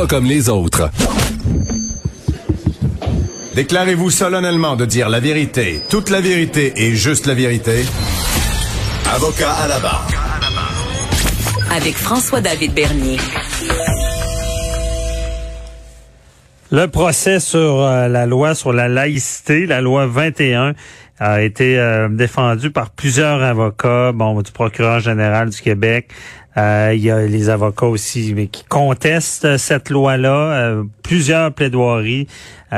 Pas comme les autres. Déclarez-vous solennellement de dire la vérité, toute la vérité et juste la vérité. Avocat à la barre. Avec François-David Bernier. Le procès sur euh, la loi sur la laïcité, la loi 21, a été euh, défendu par plusieurs avocats, bon, du procureur général du Québec. Euh, il y a les avocats aussi mais qui contestent cette loi-là, plusieurs plaidoiries.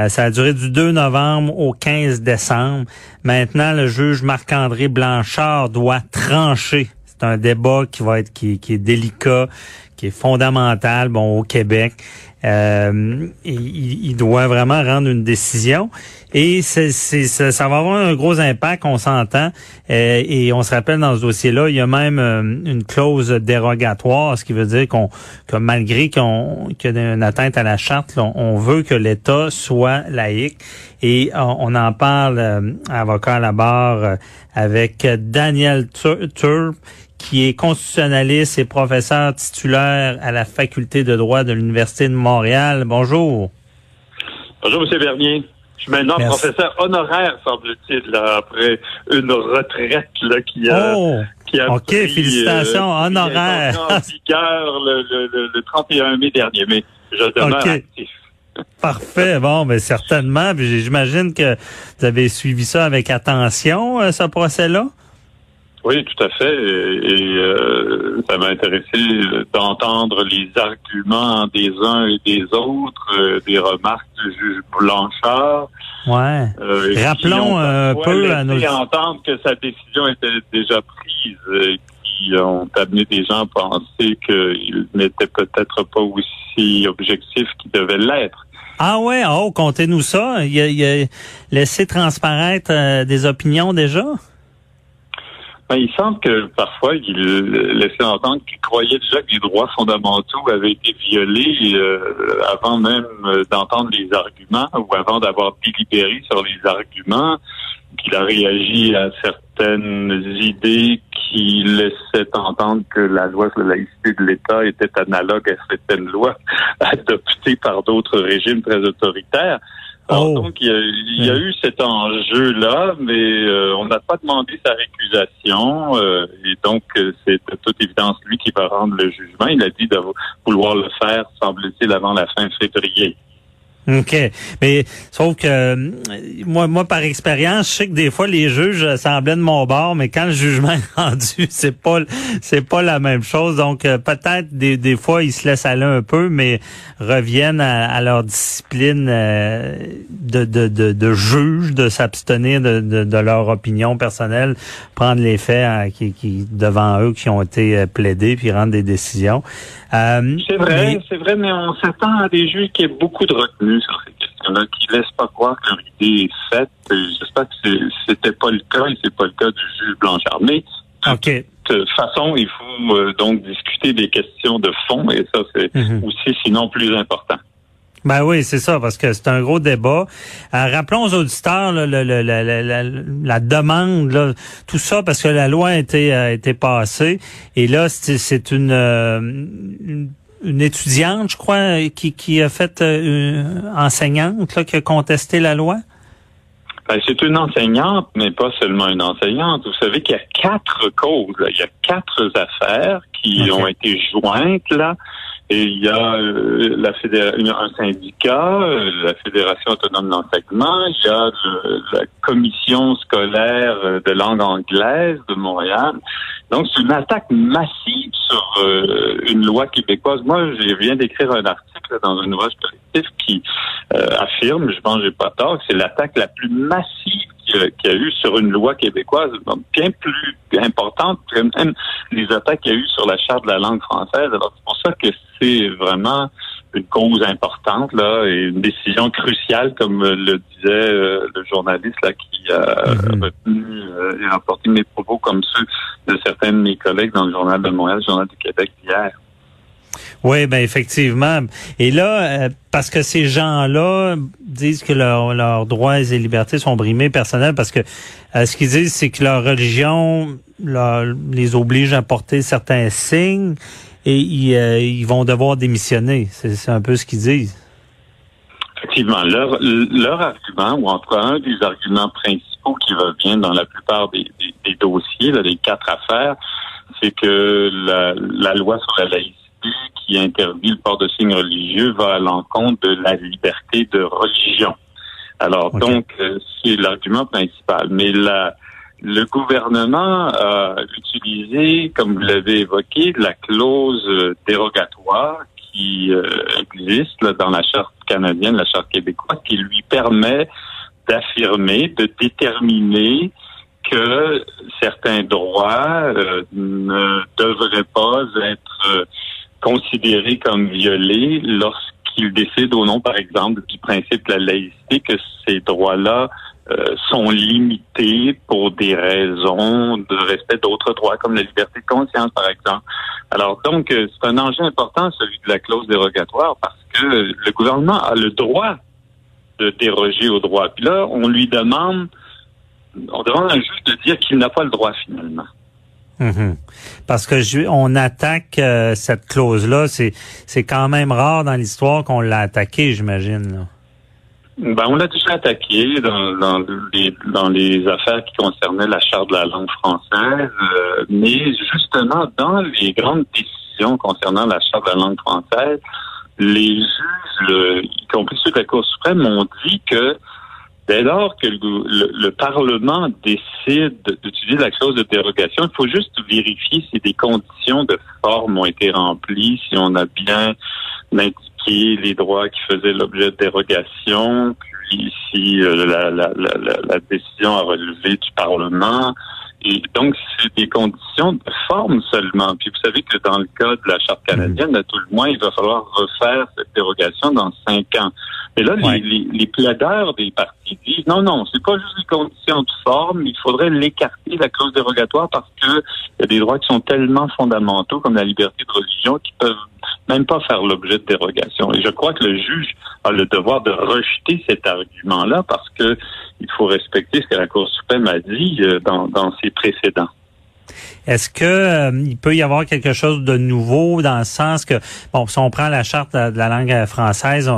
ça a duré du 2 novembre au 15 décembre. Maintenant, le juge Marc-André Blanchard doit trancher. C'est un débat qui va être qui, qui est délicat, qui est fondamental, bon, au Québec. Euh, il, il, doit vraiment rendre une décision et c'est, c'est, ça, ça, va avoir un gros impact, on s'entend. Euh, et on se rappelle dans ce dossier-là, il y a même euh, une clause dérogatoire, ce qui veut dire qu'on que malgré qu'on qu'il y a une atteinte à la charte, on, veut que l'État soit laïque. Et on, en parle, avocat à la barre, avec Daniel Turp qui est constitutionnaliste et professeur titulaire à la faculté de droit de l'Université de Montréal. Bonjour. Bonjour, M. Bernier. Je suis maintenant professeur honoraire, semble-t-il, après une retraite là, qui a, oh, qui a OK, félicitations, euh, honoraire. en vigueur le, le, le, 31 mai dernier, mais je demeure actif. Parfait. Bon, mais certainement. J'imagine que vous avez suivi ça avec attention, euh, ce procès-là. Oui, tout à fait. Et, euh, ça m'a intéressé d'entendre les arguments des uns et des autres, euh, des remarques du juge Blanchard. Ouais. Euh, Rappelons un peu à nos... entendre que sa décision était déjà prise, et qui ont amené des gens à penser qu'il n'était peut-être pas aussi objectif qu'il devait l'être. Ah ouais, oh, comptez-nous ça. Il a, il a laissé transparaître des opinions déjà? Ben, il semble que parfois, il laissait entendre qu'il croyait déjà que les droits fondamentaux avaient été violés euh, avant même euh, d'entendre les arguments ou avant d'avoir délibéré sur les arguments, qu'il a réagi à certaines idées qui laissaient entendre que la loi sur la laïcité de l'État était analogue à certaines lois adoptées par d'autres régimes très autoritaires. Oh. donc, il y, a, eu cet enjeu-là, mais euh, on n'a pas demandé sa récusation. Euh, et donc, euh, c'est de toute évidence lui qui va rendre le jugement. Il a dit de vouloir le faire, semble-t-il, avant la fin février. OK. Mais sauf que euh, moi, moi, par expérience, je sais que des fois les juges semblaient de mon bord, mais quand le jugement est rendu, c'est pas c'est pas la même chose. Donc euh, peut-être des, des fois ils se laissent aller un peu, mais reviennent à, leur discipline euh, de, de, de, de, juge, de s'abstenir de, de, de, leur opinion personnelle, prendre les faits qui, qui devant eux qui ont été plaidés, puis rendre des décisions. c'est vrai, c'est vrai, mais on s'attend à des juges qui aient beaucoup de retenue sur ces questions-là, qui ne laissent pas croire que leur idée est faite. J'espère que c'était pas le cas et c'est pas le cas du juge Blanchard. Mais de toute façon, il faut euh, donc discuter des questions de fond et ça, c'est mhm. aussi sinon plus important. Ben oui, c'est ça, parce que c'est un gros débat. Euh, rappelons aux auditeurs la, la, demande, tout ça, parce que la loi a été, a été passée. Et là, c'est une, euh, une une étudiante, je crois, qui, qui a fait euh, enseignante, là, qui a contesté la loi? Ben, c'est une enseignante, mais pas seulement une enseignante. Vous savez qu'il y a quatre causes, il y a quatre affaires qui ont été jointes là. Et il y a euh, la un syndicat, euh, la Fédération autonome d'enseignement, il y a la commission scolaire de langue anglaise de Montréal. Donc, c'est une attaque massive sur euh, une loi québécoise. Moi, je viens d'écrire un article dans un ouvrage collectif qui euh, affirme, je pense que j'ai pas tort, que c'est l'attaque la plus massive qu'il y, a eu sur une loi québécoise, bien plus importante que même les attaques qu'il y a eu sur la charte de la langue française. Alors, c'est pour ça que c'est vraiment une cause importante là et une décision cruciale, comme le disait euh, le journaliste là qui a Mhm. retenu euh, et rapporté mes propos comme ceux de certains de mes collègues dans le journal de Montréal, le journal du Québec d'hier. Oui, ben effectivement. Et là, euh, parce que ces gens-là disent que leur- leurs droits et libertés sont brimés personnels, parce que euh, ce qu'ils disent, c'est que leur religion leur- les oblige à porter certains signes et ils, euh, ils vont devoir démissionner. C'est un peu ce qu'ils disent. Effectivement, leur, leur argument, ou en tout cas un des arguments principaux qui revient dans la plupart des, des- des dossiers, là, les quatre affaires, c'est que la, la loi sur la laïcité qui interdit le port de signes religieux va à l'encontre de la liberté de religion. Alors Ok. donc, euh, c'est l'argument principal. Mais la, le gouvernement a utilisé, comme vous l'avez évoqué, la clause dérogatoire qui euh, existe dans la charte canadienne, la charte québécoise, qui lui permet d'affirmer, de déterminer que certains droits euh, ne devraient pas être euh, considérés comme violés lorsqu'il décide au nom, par exemple, du principe de la laïcité, que ces droits-là euh, sont limités pour des raisons de respect d'autres droits, comme la liberté de conscience, par exemple. Alors donc, euh, c'est un enjeu important, celui de la clause dérogatoire, parce que le gouvernement a le droit de déroger au droit. Puis là, on lui demande, on demande à un juge de dire qu'il n'a pas le droit finalement. Mhm. Parce que je- on attaque euh, cette clause-là. C'est c'est quand même rare dans l'histoire qu'on l'a attaquée, j'imagine. Ben, on l'a déjà attaqué dans, dans, les, dans les affaires qui concernaient la charte de la langue française, euh, mais justement dans les grandes décisions concernant la charte de la langue française, les juges, le- y compris ceux de la Cour suprême, ont dit que dès lors que le, le- le Parlement décide d'utiliser la clause de dérogation, il faut juste vérifier si des conditions de forme ont été remplies, si on a bien indiqué les droits qui faisaient l'objet de dérogation, puis si euh, la, la, la, la, la décision a relevé du Parlement. Et donc, c'est des conditions de forme seulement. Puis vous savez que dans le cas de la Charte canadienne, à tout le moins, il va falloir refaire cette dérogation dans cinq ans. Et là, Ouais. les, les, les plaideurs des partis disent non, non, c'est pas juste des conditions de forme, il faudrait l'écarter, la clause dérogatoire, parce que il y a des droits qui sont tellement fondamentaux, comme la liberté de religion, qui peuvent même pas faire l'objet de dérogation. Et je crois que le juge a le devoir de rejeter cet argument-là parce que il faut respecter ce que la Cour suprême a dit euh, dans, dans ses précédents. Est-ce que euh, il peut y avoir quelque chose de nouveau dans le sens que bon si on prend la charte de la langue euh, française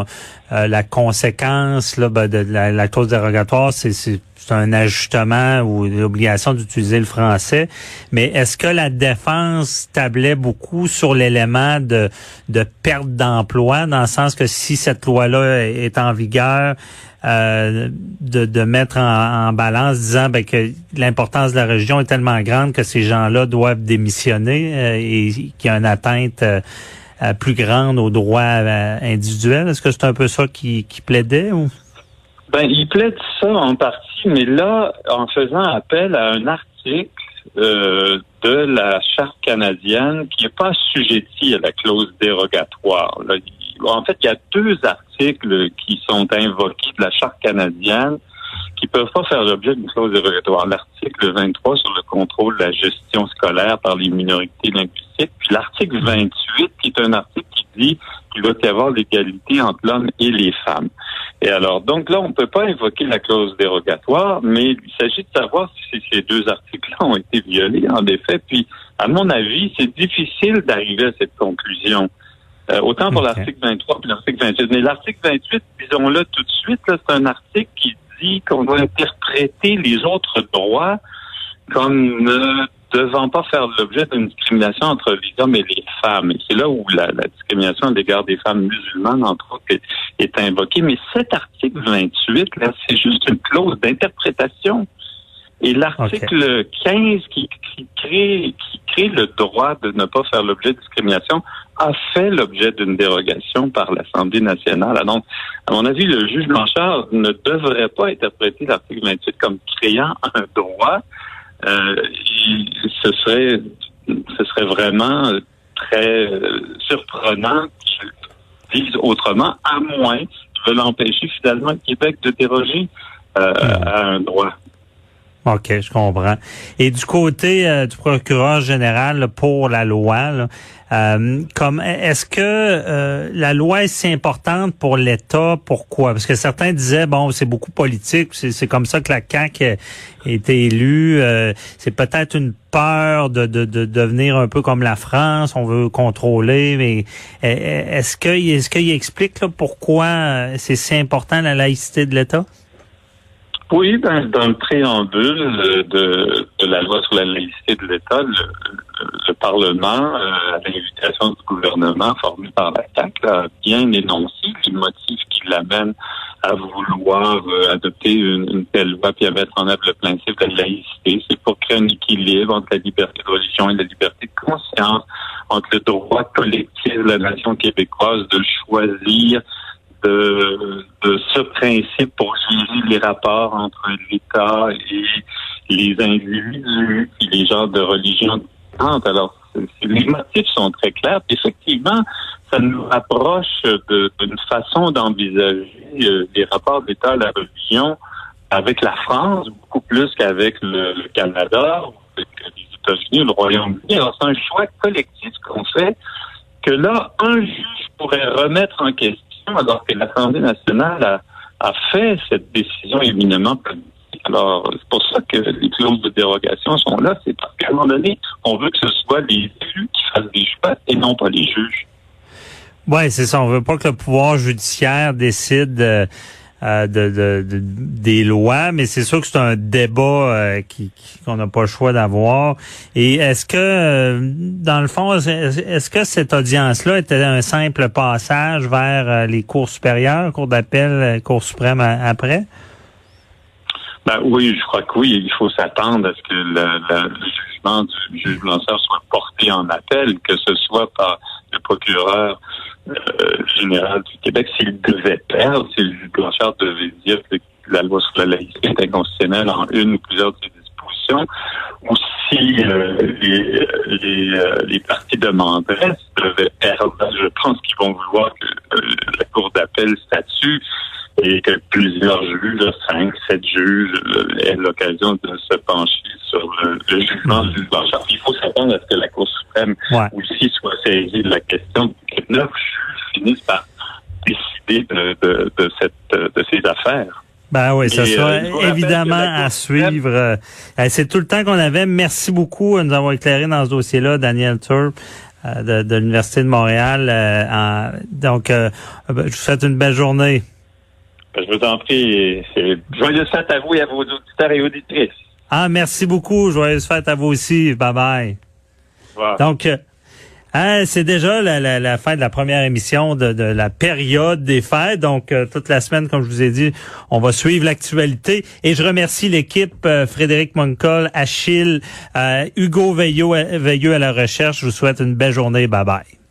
euh, la conséquence là, ben, de la, la clause dérogatoire c'est un ajustement ou l'obligation d'utiliser le français. Mais est-ce que la défense tablait beaucoup sur l'élément de de perte d'emploi dans le sens que si cette loi là est en vigueur euh, de, de mettre en, balance, disant ben, que l'importance de la religion est tellement grande que ces gens-là doivent démissionner euh, et qu'il y a une atteinte euh, plus grande aux droits individuels. Est-ce que c'est un peu ça qui, qui plaidait ou? Ben, il plaide ça en partie, mais là, en faisant appel à un article de la charte canadienne qui n'est pas assujetti à la clause dérogatoire. En fait, il y a deux articles qui sont invoqués de la charte canadienne qui peuvent pas faire l'objet d'une clause dérogatoire. L'article 23 sur le contrôle de la gestion scolaire par les minorités linguistiques, puis l'article 28 qui est un article qui dit qu'il doit y avoir l'égalité entre l'homme et les femmes. Et alors, donc là, on ne peut pas invoquer la clause dérogatoire, mais il s'agit de savoir si ces deux articles-là ont été violés, en effet. Puis, à mon avis, c'est difficile d'arriver à cette conclusion. Euh, autant pour Ok. l'article 23 puis l'article 28. Mais l'article 28, disons-le tout de suite, c'est un article qui dit qu'on doit interpréter les autres droits comme ne devant pas faire l'objet d'une discrimination entre les hommes et les femmes. Et c'est là où la, la discrimination à l'égard des femmes musulmanes, entre autres, est, est invoquée. Mais cet article 28, là, c'est juste une clause d'interprétation. Et l'article 15 qui, qui crée qui crée le droit de ne pas faire l'objet de discrimination a fait l'objet d'une dérogation par l'Assemblée nationale. Alors, Donc, à mon avis, le juge Blanchard ne devrait pas interpréter l'article 28 comme créant un droit. Euh, ce serait ce serait vraiment très euh, surprenant qu'il disent autrement, à moins qu'ils veulent empêcher finalement le Québec de déroger euh, à un droit. OK, je comprends. Et du côté euh, du procureur général pour la loi, là, euh, comme est-ce que euh, la loi est si importante pour l'État? Pourquoi? Parce que certains disaient bon, c'est beaucoup politique, c'est comme ça que la CAQ a été élue. c'est peut-être une peur de, de, de, devenir un peu comme la France, on veut contrôler, mais est-ce que est-ce qu'il explique là, pourquoi c'est si important la laïcité de l'État? Oui, dans, dans, le préambule de, de, la loi sur la laïcité de l'État, le, Parlement, euh, à l'invitation du gouvernement formé par la CAQ, a bien énoncé les motifs qui l'amènent à vouloir euh, adopter une, une, telle loi puis à mettre en œuvre le principe de la laïcité. C'est pour créer un équilibre entre la liberté de religion et la liberté de conscience, entre le droit collectif de la nation québécoise de choisir de, ce principe pour gérer les rapports entre l'État et les individus et les genres de religion différentes. Alors, les motifs sont très clairs. Effectivement, ça nous rapproche d'une façon d'envisager euh, les rapports d'État à la religion avec la France, beaucoup plus qu'avec le, Canada, avec les États-Unis, le Royaume-Uni. Alors, c'est un choix collectif qu'on fait que là, un juge pourrait remettre en question alors que l'Assemblée nationale a, fait cette décision éminemment politique. Alors, c'est pour ça que les clauses de dérogation sont là. C'est parce qu'à un moment donné, on veut que ce soit les élus qui fassent des choix et non pas les juges. Oui, c'est ça. On veut pas que le pouvoir judiciaire décide euh, euh, de, des lois, mais c'est sûr que c'est un débat euh, qui qu'on n'a pas le choix d'avoir. Et est-ce que, euh, dans le fond, est-ce que cette audience-là était un simple passage vers les cours supérieures, cours d'appel, cours suprême après? Ben oui, je crois que oui. Il faut s'attendre à ce que le, jugement du juge lanceur soit porté en appel, que ce soit par le procureur euh, général du Québec, s'il devait perdre, si le juge Blanchard devait dire que la loi sur la laïcité est inconstitutionnelle en une ou plusieurs de ses dispositions, ou si euh, les, les, euh, les partis demanderaient, devaient perdre, je pense qu'ils vont vouloir que la Cour d'appel statue et que plusieurs juges, cinq, sept juges, aient l'occasion de se pencher sur le, jugement du Blanchard. Il faut s'attendre à ce que la Cour suprême aussi soit saisie de la question que neuf juges finissent par décider de, de, de, cette, de ces affaires. Ben oui, ça sera euh, évidemment à suivre. Euh, c'est tout le temps qu'on avait. Merci beaucoup de nous avoir éclairé dans ce dossier-là, Daniel Turp. Euh, de, l'Université de Montréal. donc, ben, je vous souhaite une belle journée. Ben, je vous en prie. Joyeuse fête à vous et à vos auditeurs et auditrices. Ah, merci beaucoup. Joyeuse fête à vous aussi. Bye bye. Donc, euh, hein, c'est déjà la, fin de la première émission de, la période des fêtes. Donc, euh, toute la semaine, comme je vous ai dit, on va suivre l'actualité. Et je remercie l'équipe euh, Frédéric Moncol, Achille, Hugo Veilleux, Veilleux à la recherche. Je vous souhaite une belle journée. Bye bye.